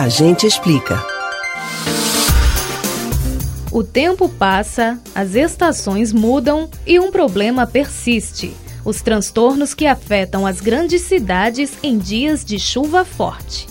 A gente explica. O tempo passa, as estações mudam e um problema persiste: os transtornos que afetam as grandes cidades em dias de chuva forte.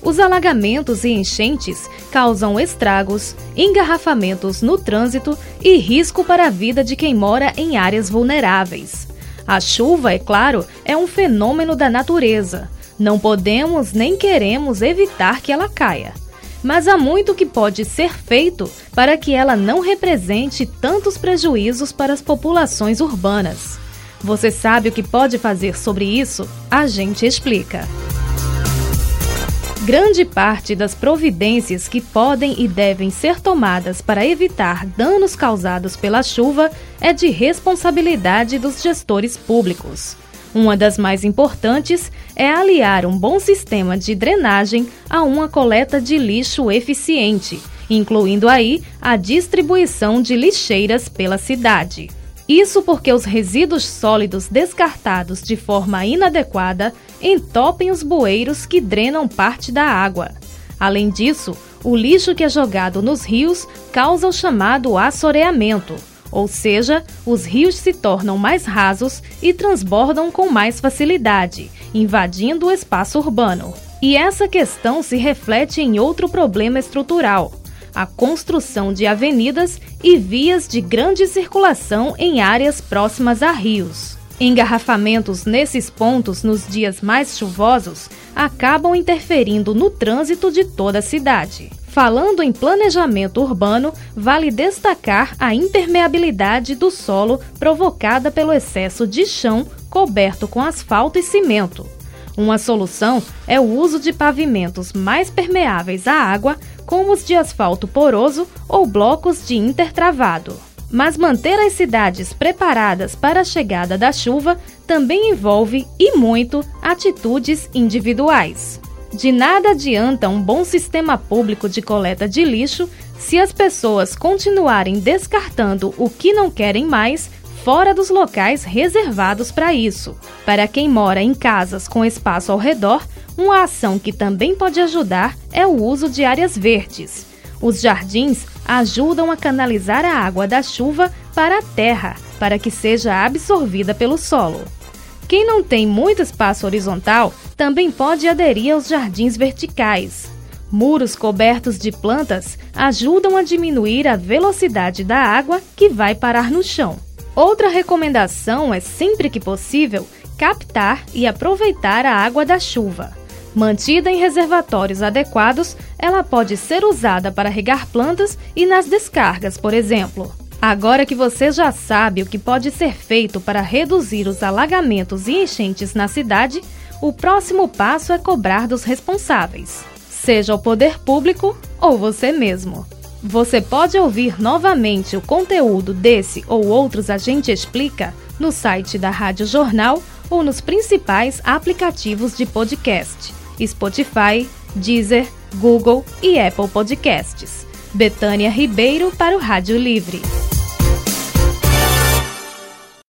Os alagamentos e enchentes causam estragos, engarrafamentos no trânsito e risco para a vida de quem mora em áreas vulneráveis. A chuva, é claro, é um fenômeno da natureza. Não podemos nem queremos evitar que ela caia mas há muito que pode ser feito para que ela não represente tantos prejuízos para as populações urbanas. Você sabe o que pode fazer sobre isso? A gente explica. Grande parte das providências que podem e devem ser tomadas para evitar danos causados pela chuva é de responsabilidade dos gestores públicos. Uma das mais importantes é aliar um bom sistema de drenagem a uma coleta de lixo eficiente, incluindo aí a distribuição de lixeiras pela cidade. Isso porque os resíduos sólidos descartados de forma inadequada entopem os bueiros que drenam parte da água. Além disso, o lixo que é jogado nos rios causa o chamado assoreamento ou seja, os rios se tornam mais rasos e transbordam com mais facilidade, invadindo o espaço urbano. E essa questão se reflete em outro problema estrutural: a construção de avenidas e vias de grande circulação em áreas próximas a rios. Engarrafamentos nesses pontos nos dias mais chuvosos acabam interferindo no trânsito de toda a cidade. Falando em planejamento urbano, vale destacar a impermeabilidade do solo provocada pelo excesso de chão coberto com asfalto e cimento. Uma solução é o uso de pavimentos mais permeáveis à água, como os de asfalto poroso ou blocos de intertravado. Mas manter as cidades preparadas para a chegada da chuva também envolve, e muito, atitudes individuais. De nada adianta um bom sistema público de coleta de lixo se as pessoas continuarem descartando o que não querem mais fora dos locais reservados para isso. Para quem mora em casas com espaço ao redor, uma ação que também pode ajudar é o uso de áreas verdes. Os jardins ajudam a canalizar a água da chuva para a terra, para que seja absorvida pelo solo. Quem não tem muito espaço horizontal também pode aderir aos jardins verticais. Muros cobertos de plantas ajudam a diminuir a velocidade da água que vai parar no chão. Outra recomendação é, sempre que possível, captar e aproveitar a água da chuva. Mantida em reservatórios adequados, ela pode ser usada para regar plantas e nas descargas, por exemplo. Agora que você já sabe o que pode ser feito para reduzir os alagamentos e enchentes na cidade, o próximo passo é cobrar dos responsáveis, seja o poder público ou você mesmo. Você pode ouvir novamente o conteúdo desse ou outros A Gente Explica no site da Rádio Jornal ou nos principais aplicativos de podcast: Spotify, Deezer, Google e Apple Podcasts. Betânia Ribeiro para o Rádio Livre.